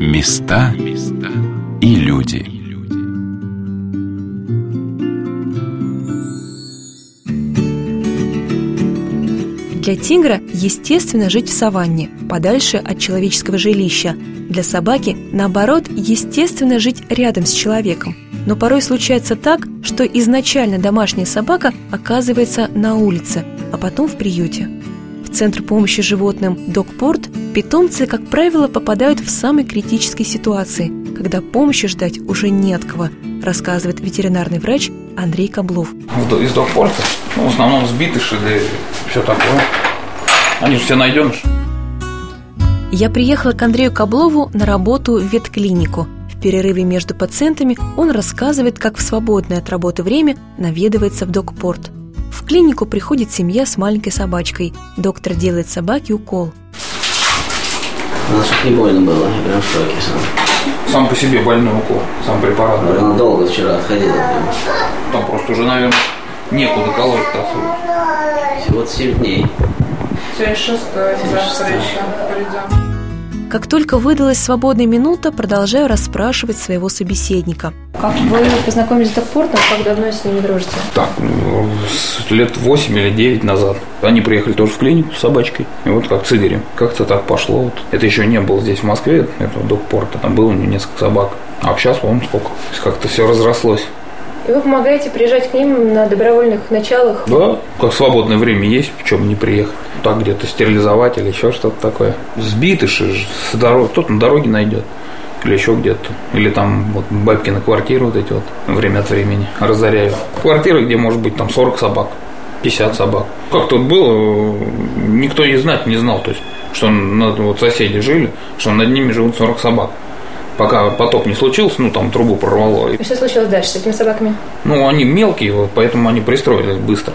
Места и люди Для тигра естественно жить в саванне, подальше от человеческого жилища. Для собаки, наоборот, естественно жить рядом с человеком. Но порой случается так, что изначально домашняя собака оказывается на улице, а потом в приюте. В Центр помощи животным «Докпорт» питомцы, как правило, попадают в самой критической ситуации, когда помощи ждать уже не от кого, рассказывает ветеринарный врач Андрей Каблов. Из Докпорта ну, в основном сбитыши, да и все такое. Они же все найденыш. Я приехала к Андрею Каблову на работу в ветклинику. В перерыве между пациентами он рассказывает, как в свободное от работы время наведывается в докпорт. В клинику приходит семья с маленькой собачкой. Доктор делает собаке укол. Надо, чтобы не больно было, я прям в шоке сам. Сам по себе больной укол, сам препарат. Она долго вчера отходила прям. Там просто уже, наверное, некуда колоть-то особо. Всего 7 дней. Сегодня шестое, завтра еще придем. Как только выдалась свободная минута, продолжаю расспрашивать своего собеседника. Как вы познакомились с Докпортом, как давно с ними дружите? Так, ну, лет 8 или 9 назад. Они приехали тоже в клинику с собачкой. И вот как с Игорем. Как-то так пошло. Вот. Это еще не было здесь, в Москве, этого докпорта. Там было у него несколько собак. А сейчас, вон сколько. Как-то все разрослось. И вы помогаете приезжать к ним на добровольных началах? Да, как свободное время есть, почему не приехать. Так где-то стерилизовать или еще что-то такое. Сбитыши с дороги, кто-то на дороге найдет. Или еще где-то. Или там вот бабки на квартиру вот эти вот время от времени разоряют. Квартиры, где может быть там 40 собак, 50 собак. Как тут было, никто и знать не знал. То есть, что над, вот соседи жили, что над ними живут 40 собак пока потоп не случился, ну там трубу прорвало. И что случилось дальше с этими собаками? Ну, они мелкие, вот, поэтому они пристроились быстро.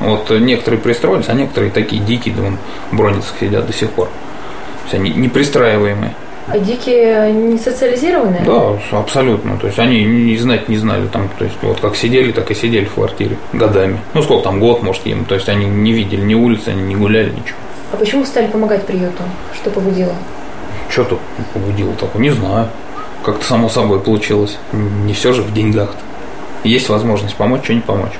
Вот некоторые пристроились, а некоторые такие дикие, да, вон, в броницах сидят до сих пор. То есть они непристраиваемые. А дикие не социализированные? Да, абсолютно. То есть они не знать не знали там, то есть вот как сидели, так и сидели в квартире годами. Ну сколько там год, может, им. То есть они не видели ни улицы, они не гуляли, ничего. А почему стали помогать приюту? Что побудило? Что тут побудило такое? Не знаю. Как-то само собой получилось. Не все же в деньгах-то. Есть возможность помочь, что не помочь.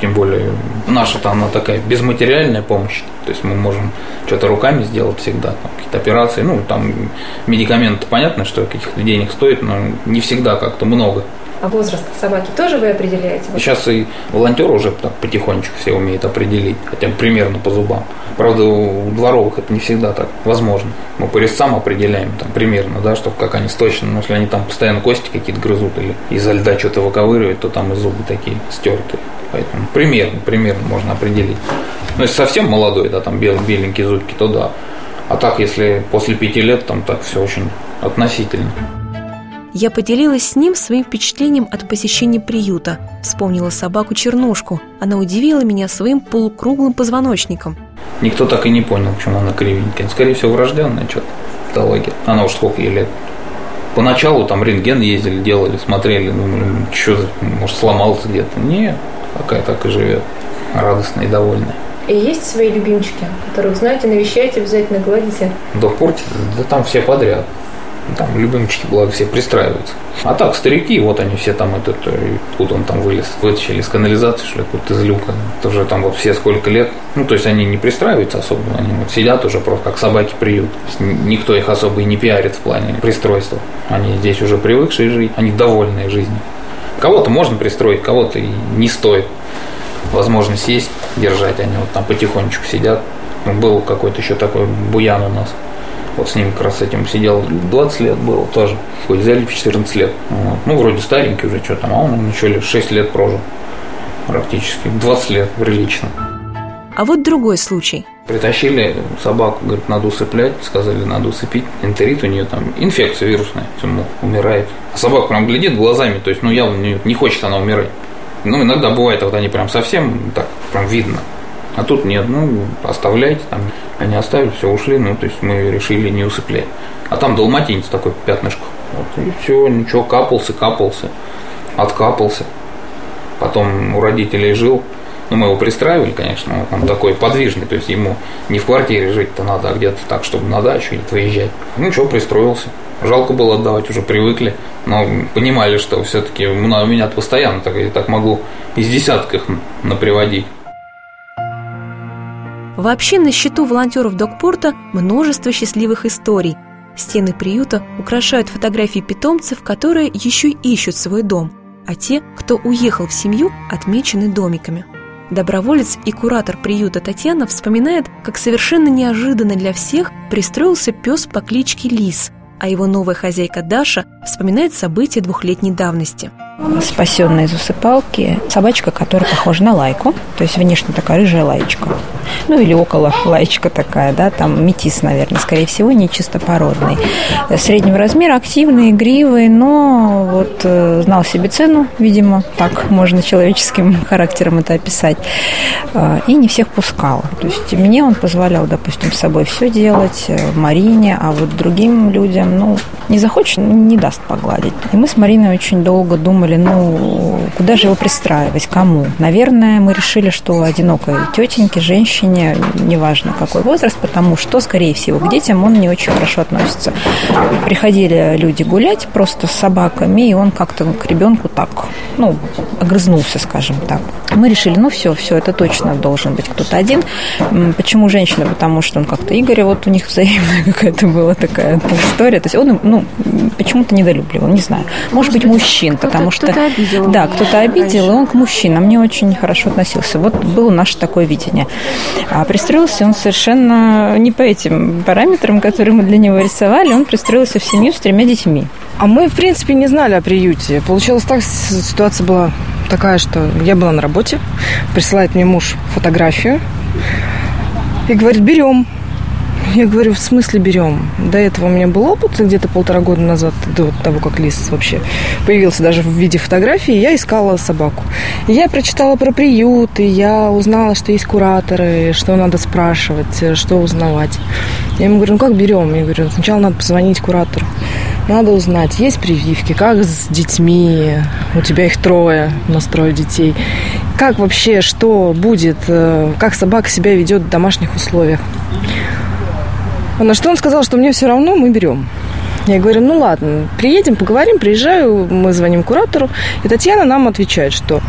Тем более наша-то она такая безматериальная помощь. То есть мы можем что-то руками сделать всегда, какие-то операции. Ну, там медикаменты, понятно, что каких-то денег стоит, но не всегда как-то много. А возраст собаки тоже вы определяете? Сейчас и волонтеры уже так потихонечку все умеют определить, хотя примерно по зубам. Правда, у дворовых это не всегда так возможно. Мы по резцам определяем там примерно, да, чтобы как они точно, но если они там постоянно кости какие-то грызут или из-за льда что-то выковыривают, то там и зубы такие стертые. Поэтому примерно, примерно можно определить. Но если совсем молодой, да, там бел, беленькие зубки, то да. А так, если после пяти лет, там так все очень относительно. Я поделилась с ним своим впечатлением от посещения приюта. Вспомнила собаку Чернушку. Она удивила меня своим полукруглым позвоночником. Никто так и не понял, почему она кривенькая. Скорее всего, врожденная что-то патология. Она уж сколько ей лет. Поначалу там рентген ездили, делали, смотрели, думали, что, может, сломался где-то. Не, такая так и живет. Радостная и довольная. И есть свои любимчики, которых знаете, навещаете, обязательно гладите? Да в порте, да там все подряд. Там любимчики, благо, все пристраиваются. А так, старики, вот они все там, этот, э, откуда он там вылез, вытащили из канализации, что ли, откуда из люка. Тоже там вот все сколько лет. Ну, то есть они не пристраиваются особо, они вот сидят уже просто как собаки приют. Никто их особо и не пиарит в плане пристройства. Они здесь уже привыкшие жить, они довольные жизнью. Кого-то можно пристроить, кого-то и не стоит. Возможность есть держать, они вот там потихонечку сидят. Ну, был какой-то еще такой буян у нас. Вот с ним как раз этим сидел 20 лет было тоже. Взяли в 14 лет. Вот. Ну, вроде старенький уже, что там, а он еще 6 лет прожил практически. 20 лет прилично. А вот другой случай. Притащили собаку, говорит, надо усыплять, сказали, надо усыпить. Энтерит у нее там, инфекция вирусная, тему умирает. А собака прям глядит глазами, то есть, ну, явно не, не хочет она умирать. Ну, иногда бывает, вот они прям совсем так, прям видно. А тут нет, ну, оставляйте там. Они оставили, все, ушли, ну, то есть мы решили не усыплять. А там долматинец такой, пятнышко. Вот, и все, ничего, капался, капался, откапался. Потом у родителей жил, Ну, мы его пристраивали, конечно, он такой подвижный, то есть ему не в квартире жить-то надо, а где-то так, чтобы на дачу или выезжать. Ну, что, пристроился. Жалко было отдавать, уже привыкли, но понимали, что все-таки у меня постоянно так, я так могу из десятках наприводить. Вообще на счету волонтеров Докпорта множество счастливых историй. Стены приюта украшают фотографии питомцев, которые еще ищут свой дом, а те, кто уехал в семью, отмечены домиками. Доброволец и куратор приюта Татьяна вспоминает, как совершенно неожиданно для всех пристроился пес по кличке Лис, а его новая хозяйка Даша вспоминает события двухлетней давности – спасенная из усыпалки собачка, которая похожа на лайку, то есть внешне такая рыжая лаечка. Ну или около лаечка такая, да, там метис, наверное, скорее всего, не чистопородный. Среднего размера, активный, игривый, но вот э, знал себе цену, видимо, так можно человеческим характером это описать, э, и не всех пускал. То есть мне он позволял, допустим, с собой все делать, э, Марине, а вот другим людям, ну, не захочет, не даст погладить. И мы с Мариной очень долго думали, думали, ну, куда же его пристраивать, кому? Наверное, мы решили, что одинокой тетеньке, женщине, неважно какой возраст, потому что, скорее всего, к детям он не очень хорошо относится. Приходили люди гулять просто с собаками, и он как-то к ребенку так, ну, огрызнулся, скажем так. Мы решили, ну, все, все, это точно должен быть кто-то один. Почему женщина? Потому что он как-то Игоря, вот у них взаимная какая-то была такая история. То есть он, ну, почему-то недолюбливал, не знаю. Может быть, мужчин, потому что. Кто-то обидел. Да, кто-то обидел, и он к мужчинам не очень хорошо относился. Вот было наше такое видение. А пристроился он совершенно не по этим параметрам, которые мы для него рисовали. Он пристроился в семью с тремя детьми. А мы, в принципе, не знали о приюте. Получилось так, ситуация была такая, что я была на работе, присылает мне муж фотографию и говорит, берем. Я говорю, в смысле берем? До этого у меня был опыт где-то полтора года назад, до того, как лис вообще появился даже в виде фотографии, я искала собаку. Я прочитала про приют, и я узнала, что есть кураторы, что надо спрашивать, что узнавать. Я ему говорю, ну как берем? Я говорю, сначала надо позвонить куратору. Надо узнать, есть прививки, как с детьми, у тебя их трое, у нас трое детей. Как вообще, что будет, э, как собака себя ведет в домашних условиях. На что он сказал, что мне все равно, мы берем. Я говорю, ну ладно, приедем, поговорим, приезжаю, мы звоним куратору, и Татьяна нам отвечает, что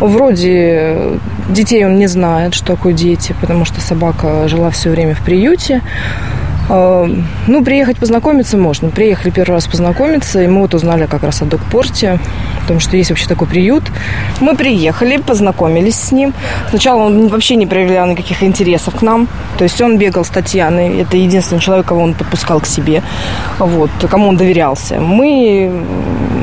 вроде детей он не знает, что такое дети, потому что собака жила все время в приюте. А, ну, приехать познакомиться можно. Приехали первый раз познакомиться, и мы вот узнали как раз о докпорте, потому что есть вообще такой приют. Мы приехали, познакомились с ним. Сначала он вообще не проявлял никаких интересов к нам. То есть он бегал с Татьяной. Это единственный человек, кого он подпускал к себе. Вот, кому он доверялся. Мы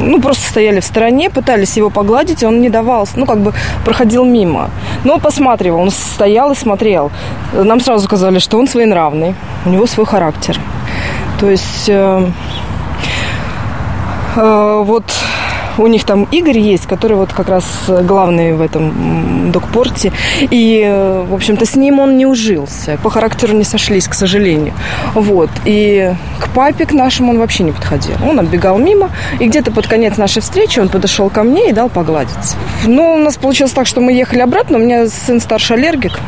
ну, просто стояли в стороне, пытались его погладить, он не давался. Ну, как бы проходил мимо. Но посматривал, он стоял и смотрел. Нам сразу сказали, что он своенравный. У него свой характер. То есть э, э, вот у них там Игорь есть, который вот как раз главный в этом докпорте. И, в общем-то, с ним он не ужился. По характеру не сошлись, к сожалению. Вот. И к папе, к нашему, он вообще не подходил. Он отбегал мимо. И где-то под конец нашей встречи он подошел ко мне и дал погладиться. Но у нас получилось так, что мы ехали обратно. У меня сын старший аллергик.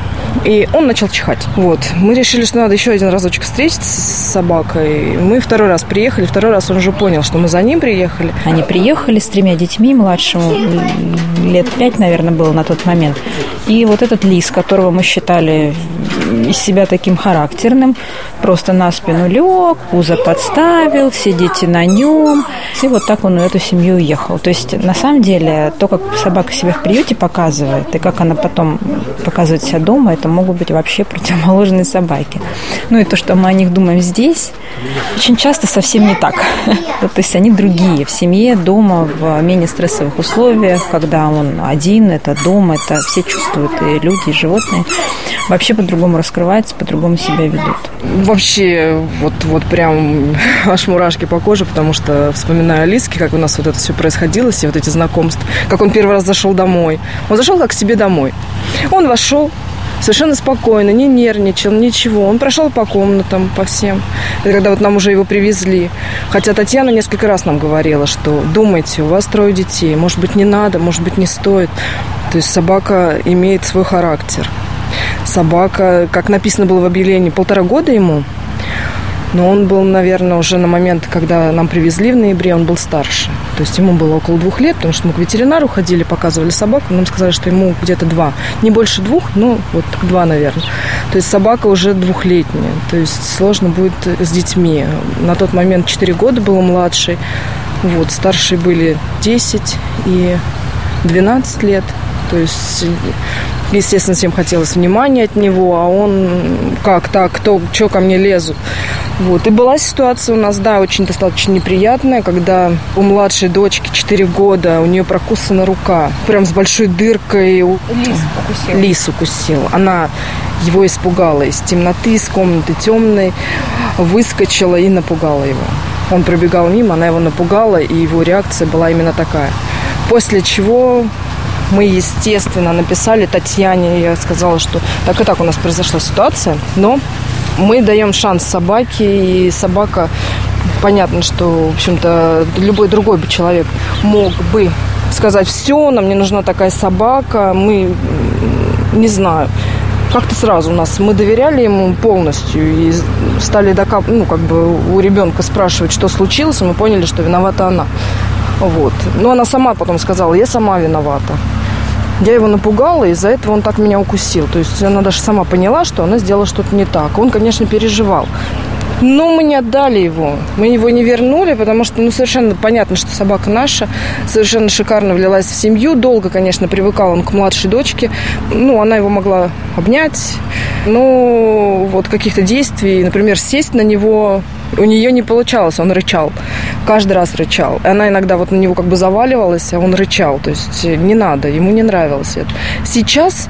И он начал чихать. Вот. Мы решили, что надо еще один разочек встретиться с собакой. Мы второй раз приехали. Второй раз он уже понял, что мы за ним приехали. Они приехали с тремя детьми, младшему лет пять, наверное, было на тот момент. И вот этот лис, которого мы считали из себя таким характерным, просто на спину лег, пузо подставил, дети на нем. И вот так он в эту семью уехал. То есть, на самом деле, то, как собака себя в приюте показывает, и как она потом показывает себя дома, это могут быть вообще противоположные собаки. Ну и то, что мы о них думаем здесь, очень часто совсем не так. То есть они другие. В семье, дома, в менее стрессовых условиях, когда он один, это дом, это все чувствуют, и люди, и животные вообще по-другому раскрываются, по-другому себя ведут. Вообще, вот, вот прям аж мурашки по коже, потому что вспоминаю Алиски, как у нас вот это все происходило, все вот эти знакомства, как он первый раз зашел домой. Он зашел как к себе домой. Он вошел, Совершенно спокойно, не нервничал, ничего. Он прошел по комнатам, по всем. Это когда вот нам уже его привезли. Хотя Татьяна несколько раз нам говорила, что думайте, у вас трое детей, может быть, не надо, может быть, не стоит. То есть собака имеет свой характер. Собака, как написано было в объявлении, полтора года ему – но он был, наверное, уже на момент, когда нам привезли в ноябре, он был старше. То есть ему было около двух лет, потому что мы к ветеринару ходили, показывали собаку, нам сказали, что ему где-то два. Не больше двух, но вот два, наверное. То есть собака уже двухлетняя. То есть сложно будет с детьми. На тот момент 4 года был младший. Вот, старшие были 10 и 12 лет. То есть естественно, всем хотелось внимания от него, а он как так, кто, что ко мне лезут. Вот. И была ситуация у нас, да, очень достаточно неприятная, когда у младшей дочки 4 года, у нее прокусана рука, прям с большой дыркой. Лис укусил. Лис укусил. Она его испугала из темноты, из комнаты темной, выскочила и напугала его. Он пробегал мимо, она его напугала, и его реакция была именно такая. После чего мы, естественно, написали Татьяне, я сказала, что так и так у нас произошла ситуация, но мы даем шанс собаке, и собака, понятно, что, в общем-то, любой другой бы человек мог бы сказать, все, нам не нужна такая собака, мы, не знаю, как-то сразу у нас, мы доверяли ему полностью и стали докап, ну, как бы у ребенка спрашивать, что случилось, и мы поняли, что виновата она. Вот. Но она сама потом сказала, я сама виновата. Я его напугала, из-за этого он так меня укусил. То есть она даже сама поняла, что она сделала что-то не так. Он, конечно, переживал. Но мы не отдали его. Мы его не вернули, потому что ну, совершенно понятно, что собака наша. Совершенно шикарно влилась в семью. Долго, конечно, привыкал он к младшей дочке. Ну, она его могла обнять. Но вот каких-то действий, например, сесть на него у нее не получалось, он рычал. Каждый раз рычал. Она иногда вот на него как бы заваливалась, а он рычал. То есть не надо, ему не нравилось это. Сейчас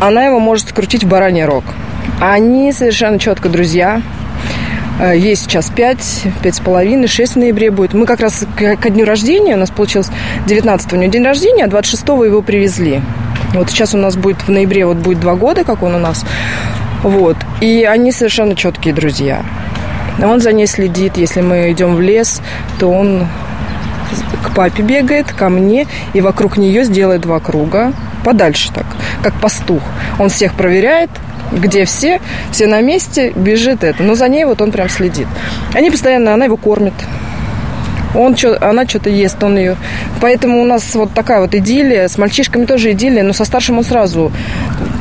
она его может скрутить в бараний рог. Они совершенно четко друзья. Э, ей сейчас 5, 5 с половиной, 6 в ноябре будет. Мы как раз ко дню рождения, у нас получилось 19 у нее день рождения, а 26 его привезли. Вот сейчас у нас будет в ноябре, вот будет два года, как он у нас. Вот. И они совершенно четкие друзья. Он за ней следит. Если мы идем в лес, то он к папе бегает, ко мне, и вокруг нее сделает два круга, подальше так, как пастух. Он всех проверяет, где все, все на месте, бежит это. Но за ней вот он прям следит. Они постоянно, она его кормит. Он что, она что-то ест, он ее. Поэтому у нас вот такая вот идиллия. С мальчишками тоже идиллия, но со старшим он сразу,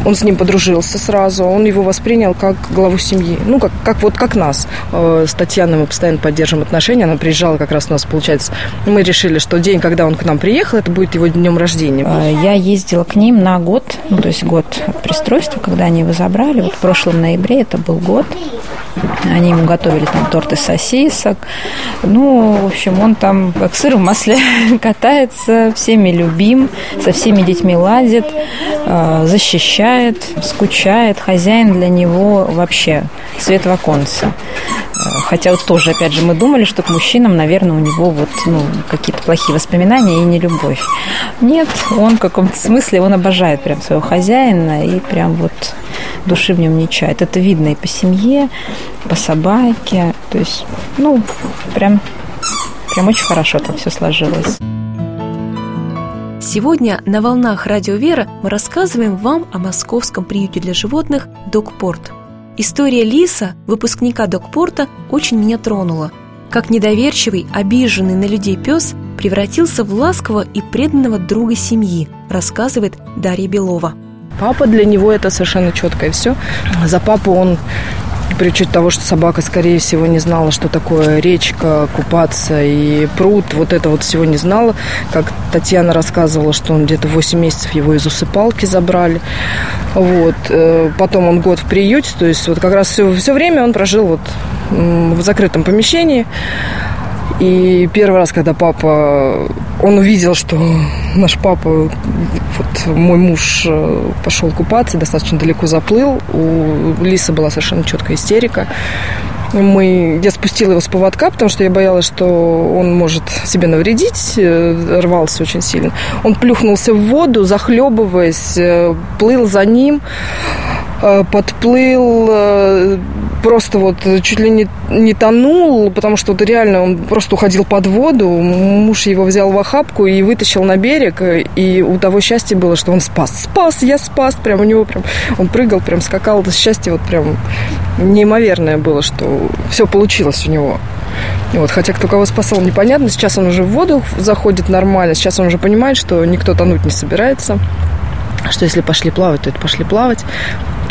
он с ним подружился сразу. Он его воспринял как главу семьи. Ну, как, как вот как нас. Э, с Татьяной мы постоянно поддерживаем отношения. Она приезжала как раз у нас, получается. Мы решили, что день, когда он к нам приехал, это будет его днем рождения. Э, я ездила к ним на год, ну, то есть год пристройства, когда они его забрали. Вот в прошлом ноябре это был год. Они ему готовили там торт из сосисок. Ну, в общем, он там как сыр в масле катается, всеми любим, со всеми детьми ладит, э, защищает, скучает. Хозяин для него вообще свет в оконце. Э, хотя вот тоже, опять же, мы думали, что к мужчинам, наверное, у него вот ну, какие-то плохие воспоминания и не любовь. Нет, он в каком-то смысле, он обожает прям своего хозяина и прям вот души в нем не чает. Это видно и по семье, по собаке. То есть, ну, прям, прям очень хорошо там все сложилось. Сегодня на волнах Радио Вера мы рассказываем вам о московском приюте для животных «Докпорт». История Лиса, выпускника Докпорта, очень меня тронула. Как недоверчивый, обиженный на людей пес превратился в ласкового и преданного друга семьи, рассказывает Дарья Белова. Папа для него это совершенно четко и все. За папу он при учете того, что собака, скорее всего, не знала, что такое речка, купаться и пруд, вот это вот всего не знала. Как Татьяна рассказывала, что он где-то 8 месяцев его из усыпалки забрали. Вот. Э, потом он год в приюте, то есть вот как раз все, все время он прожил вот в закрытом помещении. И первый раз, когда папа, он увидел, что наш папа, вот мой муж э, пошел купаться, достаточно далеко заплыл, у Лисы была совершенно четкая истерика. Мы, я спустила его с поводка, потому что я боялась, что он может себе навредить, э, рвался очень сильно. Он плюхнулся в воду, захлебываясь, э, плыл за ним. Э, подплыл, э, просто вот чуть ли не, не тонул, потому что вот реально он просто уходил под воду. Муж его взял в охапку и вытащил на берег, и у того счастье было, что он спас. Спас, я спас, прям у него прям, он прыгал, прям скакал, счастье вот прям неимоверное было, что все получилось у него. Вот, хотя кто кого спасал, непонятно. Сейчас он уже в воду заходит нормально. Сейчас он уже понимает, что никто тонуть не собирается что если пошли плавать, то это пошли плавать.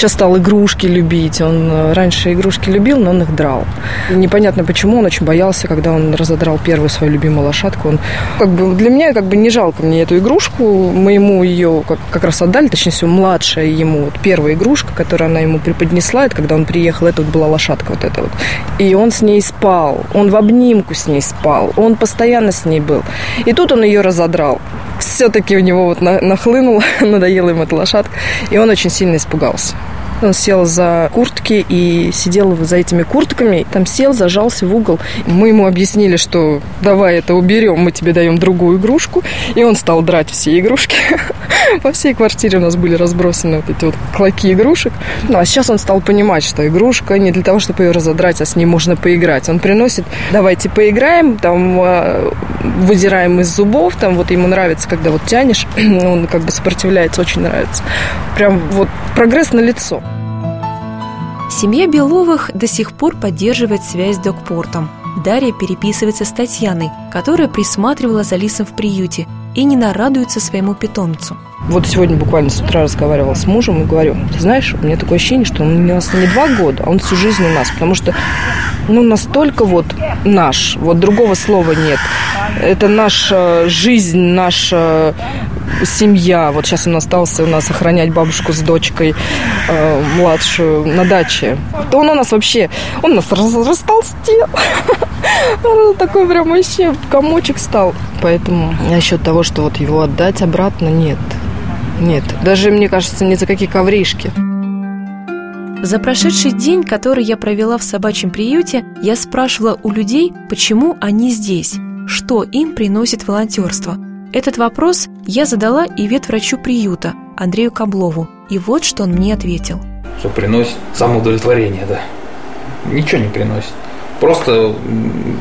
Сейчас стал игрушки любить. Он э, раньше игрушки любил, но он их драл. Непонятно почему, он очень боялся, когда он разодрал первую свою любимую лошадку. Он, как бы, для меня как бы не жалко мне эту игрушку. Мы ему ее как, как раз отдали, точнее всего, младшая ему. Вот первая игрушка, которую она ему преподнесла, это когда он приехал, это вот была лошадка вот эта вот. И он с ней спал. Он в обнимку с ней спал. Он постоянно с ней был. И тут он ее разодрал. Все-таки у него вот нахлынул, надоела ему эта лошадка. И он очень сильно испугался. Он сел за куртки и сидел за этими куртками. Там сел, зажался в угол. Мы ему объяснили, что давай это уберем, мы тебе даем другую игрушку. И он стал драть все игрушки. По всей квартире у нас были разбросаны вот эти вот клоки игрушек. Ну, а сейчас он стал понимать, что игрушка не для того, чтобы ее разодрать, а с ней можно поиграть. Он приносит, давайте поиграем, там а, выдираем из зубов, там вот ему нравится, когда вот тянешь, он как бы сопротивляется, очень нравится. Прям вот прогресс на лицо. Семья Беловых до сих пор поддерживает связь с докпортом. Дарья переписывается с Татьяной, которая присматривала за Лисом в приюте и не нарадуется своему питомцу. Вот сегодня буквально с утра разговаривала с мужем и говорю, ты знаешь, у меня такое ощущение, что он у нас не два года, а он всю жизнь у нас, потому что ну, настолько вот наш, вот другого слова нет. Это наша жизнь, наша семья. Вот сейчас он остался у нас охранять бабушку с дочкой э, младшую на даче. То он у нас вообще, он у нас раз, растолстел. Такой прям вообще комочек стал. Поэтому насчет того, что вот его отдать обратно, нет. Нет. Даже, мне кажется, ни за какие ковришки. За прошедший день, который я провела в собачьем приюте, я спрашивала у людей, почему они здесь, что им приносит волонтерство – этот вопрос я задала и ветврачу приюта Андрею Каблову, и вот что он мне ответил. Что приносит самоудовлетворение, да. Ничего не приносит. Просто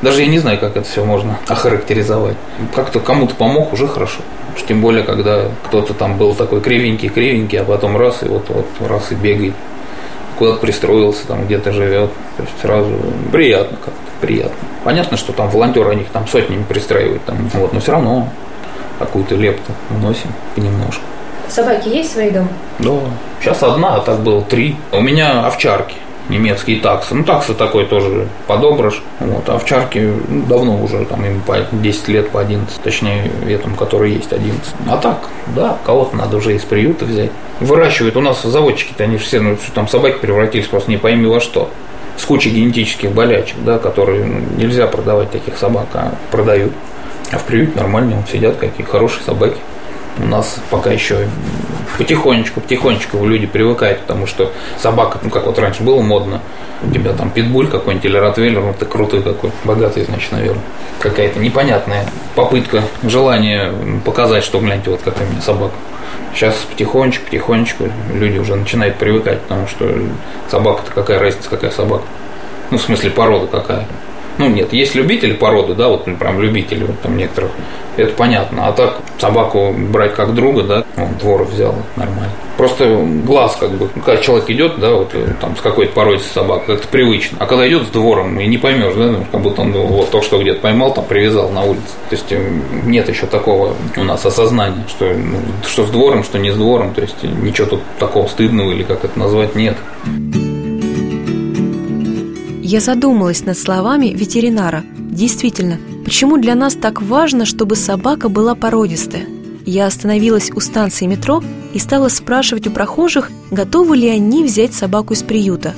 даже я не знаю, как это все можно охарактеризовать. Как-то кому-то помог, уже хорошо. Тем более, когда кто-то там был такой кривенький-кривенький, а потом раз, и вот, вот раз и бегает. Куда-то пристроился, там где-то живет. То есть сразу приятно как-то, приятно. Понятно, что там волонтеры, они их там сотнями пристраивают, там, вот, но все равно какую-то лепту вносим понемножку. Собаки есть свои дома? Да. Сейчас одна, а так было три. У меня овчарки немецкие таксы. Ну, таксы такой тоже подобрыш. Вот, а овчарки ну, давно уже, там им по 10 лет, по 11, точнее, этому, который есть 11. А так, да, кого-то надо уже из приюта взять. Выращивают, у нас заводчики-то, они все, ну, там собаки превратились просто не пойми во что. С кучей генетических болячек, да, которые ну, нельзя продавать таких собак, а продают. А в приюте нормально сидят какие хорошие собаки. У нас пока еще потихонечку, потихонечку люди привыкают, потому что собака, ну как вот раньше было модно, у тебя там питбуль какой-нибудь или ротвейлер, ну ты крутой такой, богатый, значит, наверное. Какая-то непонятная попытка, желание показать, что, гляньте, вот какая у меня собака. Сейчас потихонечку, потихонечку люди уже начинают привыкать, потому что собака-то какая разница, какая собака. Ну, в смысле, порода какая. Ну, нет, есть любители породы, да, вот прям любители вот, там некоторых, это понятно. А так собаку брать как друга, да, он двор взял, нормально. Просто глаз как бы, когда человек идет, да, вот там с какой-то породой собак, как-то привычно. А когда идет с двором, и не поймешь, да, ну, как будто он вот то, что где-то поймал, там привязал на улице. То есть э, нет еще такого у нас осознания, что, ну, что с двором, что не с двором. То есть ничего тут такого стыдного или как это назвать нет. Я задумалась над словами ветеринара. Действительно, почему для нас так важно, чтобы собака была породистая? Я остановилась у станции метро и стала спрашивать у прохожих, готовы ли они взять собаку из приюта.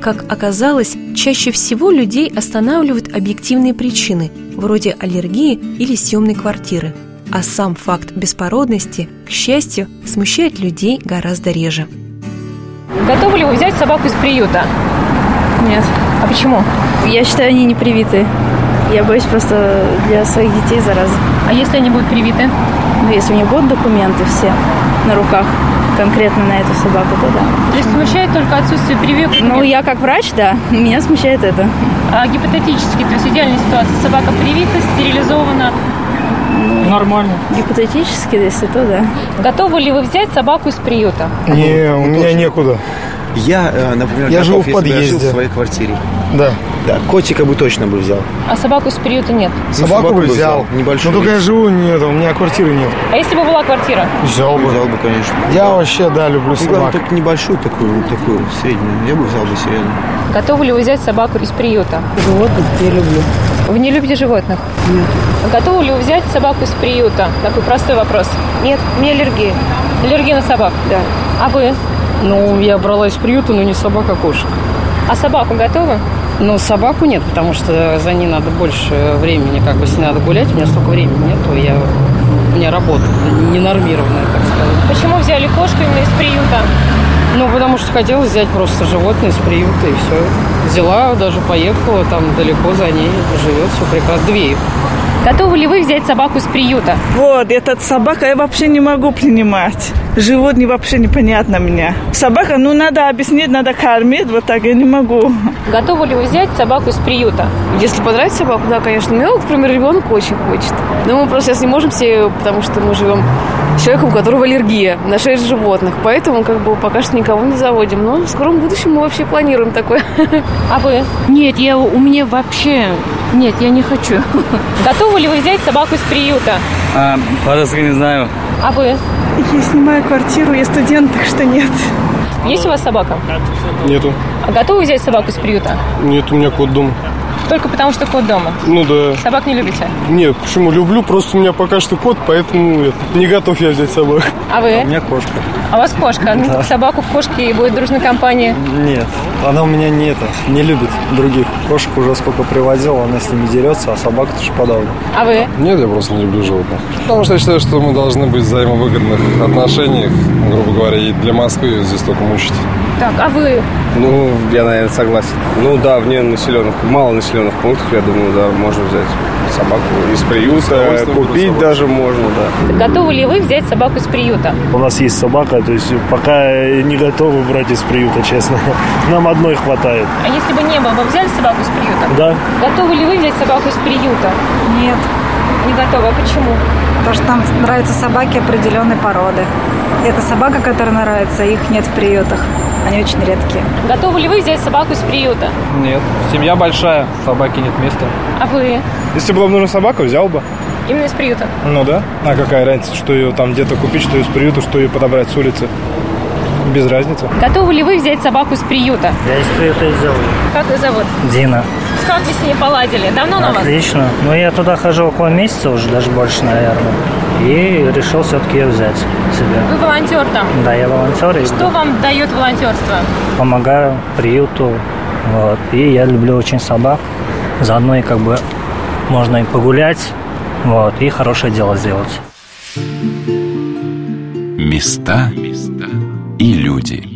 Как оказалось, чаще всего людей останавливают объективные причины, вроде аллергии или съемной квартиры. А сам факт беспородности, к счастью, смущает людей гораздо реже. Готовы ли вы взять собаку из приюта? Нет. А почему? Я считаю, они не привиты. Я боюсь просто для своих детей заразы. А если они будут привиты? Ну, если у них будут документы все. на руках конкретно на эту собаку, то да. То есть смущает только отсутствие прививок? Ну, я как врач, да, меня смущает это. А гипотетически, то есть идеальная ситуация. Собака привита, стерилизована. Нормально. Гипотетически, если то, да. Готовы ли вы взять собаку из приюта? Не, у меня некуда. Я, э, например, Я живу готов, в если бы я жил подъезде. в своей квартире. Да. Да, котика бы точно бы взял. А собаку из приюта нет. Собаку, собаку бы взял. взял, небольшую. Но только я живу, нет, у меня квартиры нет. А если бы была квартира? Взял бы. Взял бы, конечно. Я вообще, да, люблю Ну, главное, собак. только небольшую такую, такую, среднюю. Я бы взял бы серьезно. Готовы ли вы взять собаку из приюта? Животных я люблю. Вы не любите животных? Нет. Готовы ли вы взять собаку из приюта? Такой простой вопрос. Нет, меня аллергия. Аллергия на собак? Да. А вы? Ну, я брала из приюта, но не собак, а кошек. А собаку готовы? Но собаку нет, потому что за ней надо больше времени, как бы с ней надо гулять, у меня столько времени нету, я, у меня работа ненормированная, так сказать. Почему взяли кошку именно из приюта? Ну, потому что хотела взять просто животное из приюта, и все. Взяла, даже поехала, там далеко за ней живет, все прекрасно. Две их. Готовы ли вы взять собаку из приюта? Вот, этот собака я вообще не могу принимать. Животные вообще непонятно мне. Собака, ну, надо объяснить, надо кормить, вот так я не могу. Готовы ли вы взять собаку из приюта? Если понравится собаку, да, конечно. У меня, вот, например, ребенок очень хочет. Но мы просто сейчас не можем себе, потому что мы живем с человеком, у которого аллергия на шерсть животных. Поэтому как бы пока что никого не заводим. Но в скором будущем мы вообще планируем такое. А вы? Нет, я, у меня вообще... Нет, я не хочу. Готовы ли вы взять собаку из приюта? А, по-русски не знаю. А вы? Я снимаю квартиру, я студент, так что нет. Есть у вас собака? Нету. А готовы взять собаку из приюта? Нет, у меня кот дома. Только потому, что кот дома. Ну да. Собак не любите? Нет, почему? Люблю, просто у меня пока что кот, поэтому это, не готов я взять собак. А вы? У меня кошка. А у вас кошка? Ну, Да. Собаку к кошке и будет дружная компания. Нет, она у меня не это, не любит других. Кошек уже сколько привозил, она с ними дерется, а собака тоже подавлена. А вы? Нет, я просто не люблю животных. Потому что я считаю, что мы должны быть в взаимовыгодных отношениях, грубо говоря, и для Москвы здесь только мучить. Так, а вы? Ну, я, наверное, согласен. Ну да, вне населенных, мало населенных пунктов, я думаю, да, можно взять собаку из приюта, купить собаку. даже можно, да. Готовы ли вы взять собаку из приюта? У нас есть собака, то есть пока не готовы брать из приюта, честно. Нам одной хватает. А если бы не было, вы взяли собаку из приюта? Да. Готовы ли вы взять собаку из приюта? Нет. Не готовы. А почему? Потому что нам нравятся собаки определенной породы. Это собака, которая нравится, их нет в приютах. Они очень редкие. Готовы ли вы взять собаку из приюта? Нет. Семья большая, собаки нет места. А вы? Если бы нужна собака, взял бы. Именно из приюта. Ну да. А какая разница, что ее там где-то купить, что из приюта, что ее подобрать с улицы? Без разницы. Готовы ли вы взять собаку из приюта? Я из приюта и сделал. Как ее зовут? Дина. Как вы с ней поладили? Давно на вас? Отлично. Ну, я туда хожу около месяца уже, даже больше, наверное. И решил все-таки ее взять себе. Вы волонтер там. Да, я волонтер. И Что вам дает волонтерство? помогаю приюту. Вот. И я люблю очень собак. Заодно и как бы можно и погулять, вот, и хорошее дело сделать. Места и люди.